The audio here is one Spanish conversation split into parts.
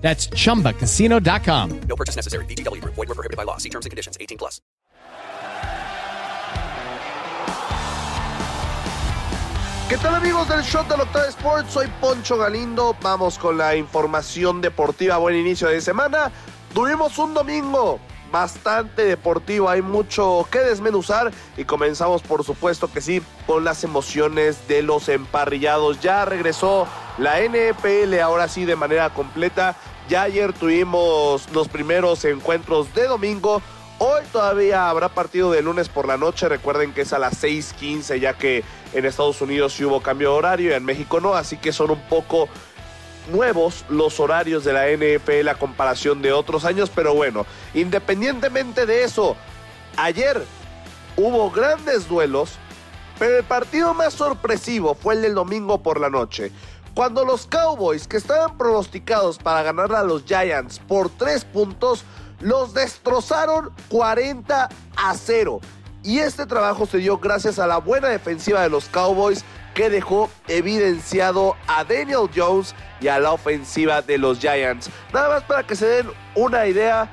That's chumbacasino.com. No purchase necessary. VGW Group. Void were prohibited by law. See terms and conditions. 18 plus. ¿Qué tal amigos del Shot del Octavo Sports? Soy Poncho Galindo. Vamos con la información deportiva. Buen inicio de semana. Tuvimos un domingo bastante deportivo. Hay mucho que desmenuzar. Y comenzamos, por supuesto que sí, con las emociones de los emparrillados. Ya regresó la NPL, ahora sí de manera completa. Ya ayer tuvimos los primeros encuentros de domingo. Hoy todavía habrá partido de lunes por la noche. Recuerden que es a las 6:15, ya que en Estados Unidos sí hubo cambio de horario y en México no. Así que son un poco nuevos los horarios de la NFL a comparación de otros años. Pero bueno, independientemente de eso, ayer hubo grandes duelos. Pero el partido más sorpresivo fue el del domingo por la noche. Cuando los Cowboys, que estaban pronosticados para ganar a los Giants por tres puntos, los destrozaron 40 a 0. Y este trabajo se dio gracias a la buena defensiva de los Cowboys que dejó evidenciado a Daniel Jones y a la ofensiva de los Giants. Nada más para que se den una idea,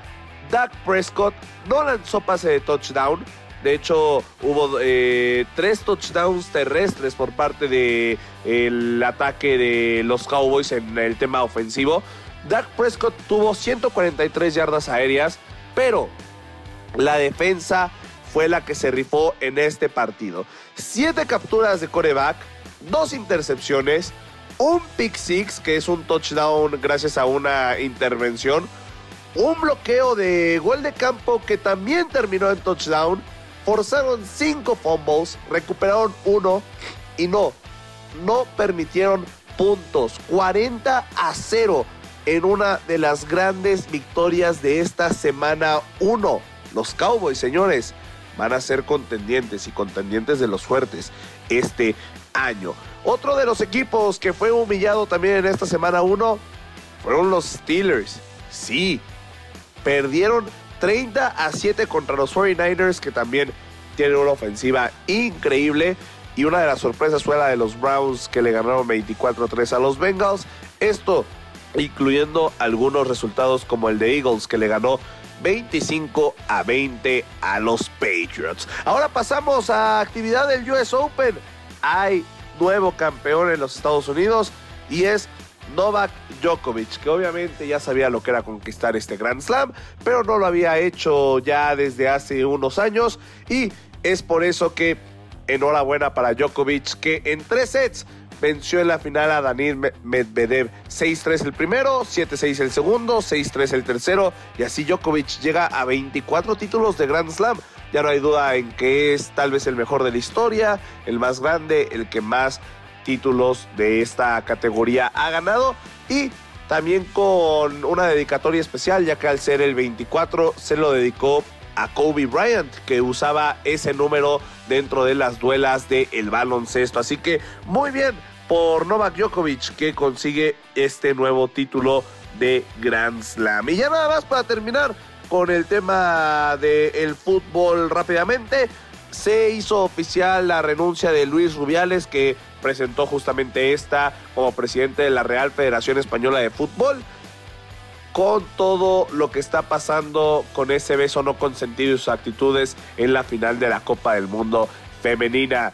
Dak Prescott no lanzó pase de touchdown. De hecho, hubo eh, tres touchdowns terrestres por parte del el ataque de los Cowboys en el tema ofensivo. Dak Prescott tuvo 143 yardas aéreas, pero la defensa fue la que se rifó en este partido. Siete capturas de coreback, dos intercepciones, un pick six, que es un touchdown gracias a una intervención, un bloqueo de gol de campo que también terminó en touchdown, forzaron cinco fumbles, recuperaron uno y no, no permitieron puntos. 40 a 0 en una de las grandes victorias de esta semana 1. Los Cowboys, señores, van a ser contendientes y contendientes de los fuertes este año. Otro de los equipos que fue humillado también en esta semana 1 fueron los Steelers. Sí, perdieron 30 a 7 contra los 49ers que también tienen una ofensiva increíble. Y una de las sorpresas fue la de los Browns que le ganaron 24 a 3 a los Bengals. Esto incluyendo algunos resultados como el de Eagles que le ganó 25 a 20 a los Patriots. Ahora pasamos a actividad del US Open. Hay nuevo campeón en los Estados Unidos y es Novak Djokovic, que obviamente ya sabía lo que era conquistar este Grand Slam, pero no lo había hecho ya desde hace unos años y es por eso que enhorabuena para Djokovic que en tres sets venció en la final a Danil Medvedev 6-3 el primero, 7-6 el segundo, 6-3 el tercero y así Djokovic llega a 24 títulos de Grand Slam. Ya no hay duda en que es tal vez el mejor de la historia, el más grande, el que más títulos de esta categoría ha ganado y también con una dedicatoria especial ya que al ser el 24 se lo dedicó a Kobe Bryant que usaba ese número dentro de las duelas del el baloncesto. Así que muy bien por Novak Djokovic que consigue este nuevo título de Grand Slam. Y ya nada más para terminar con el tema del fútbol rápidamente. Se hizo oficial la renuncia de Luis Rubiales que presentó justamente esta como presidente de la Real Federación Española de Fútbol con todo lo que está pasando con ese beso no consentido y sus actitudes en la final de la Copa del Mundo femenina.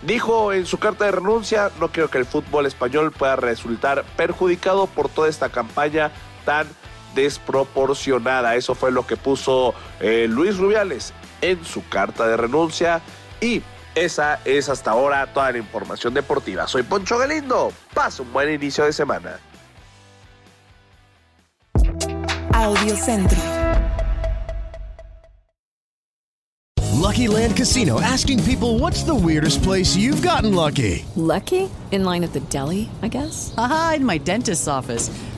Dijo en su carta de renuncia, no quiero que el fútbol español pueda resultar perjudicado por toda esta campaña tan desproporcionada. Eso fue lo que puso eh, Luis Rubiales en su carta de renuncia y esa es hasta ahora toda la información deportiva. Soy Poncho Galindo. Pasa un buen inicio de semana. Audio Centro. Lucky Land Casino asking people what's the weirdest place you've gotten lucky? Lucky? In line at the deli, I guess? Aha, in my dentist's office.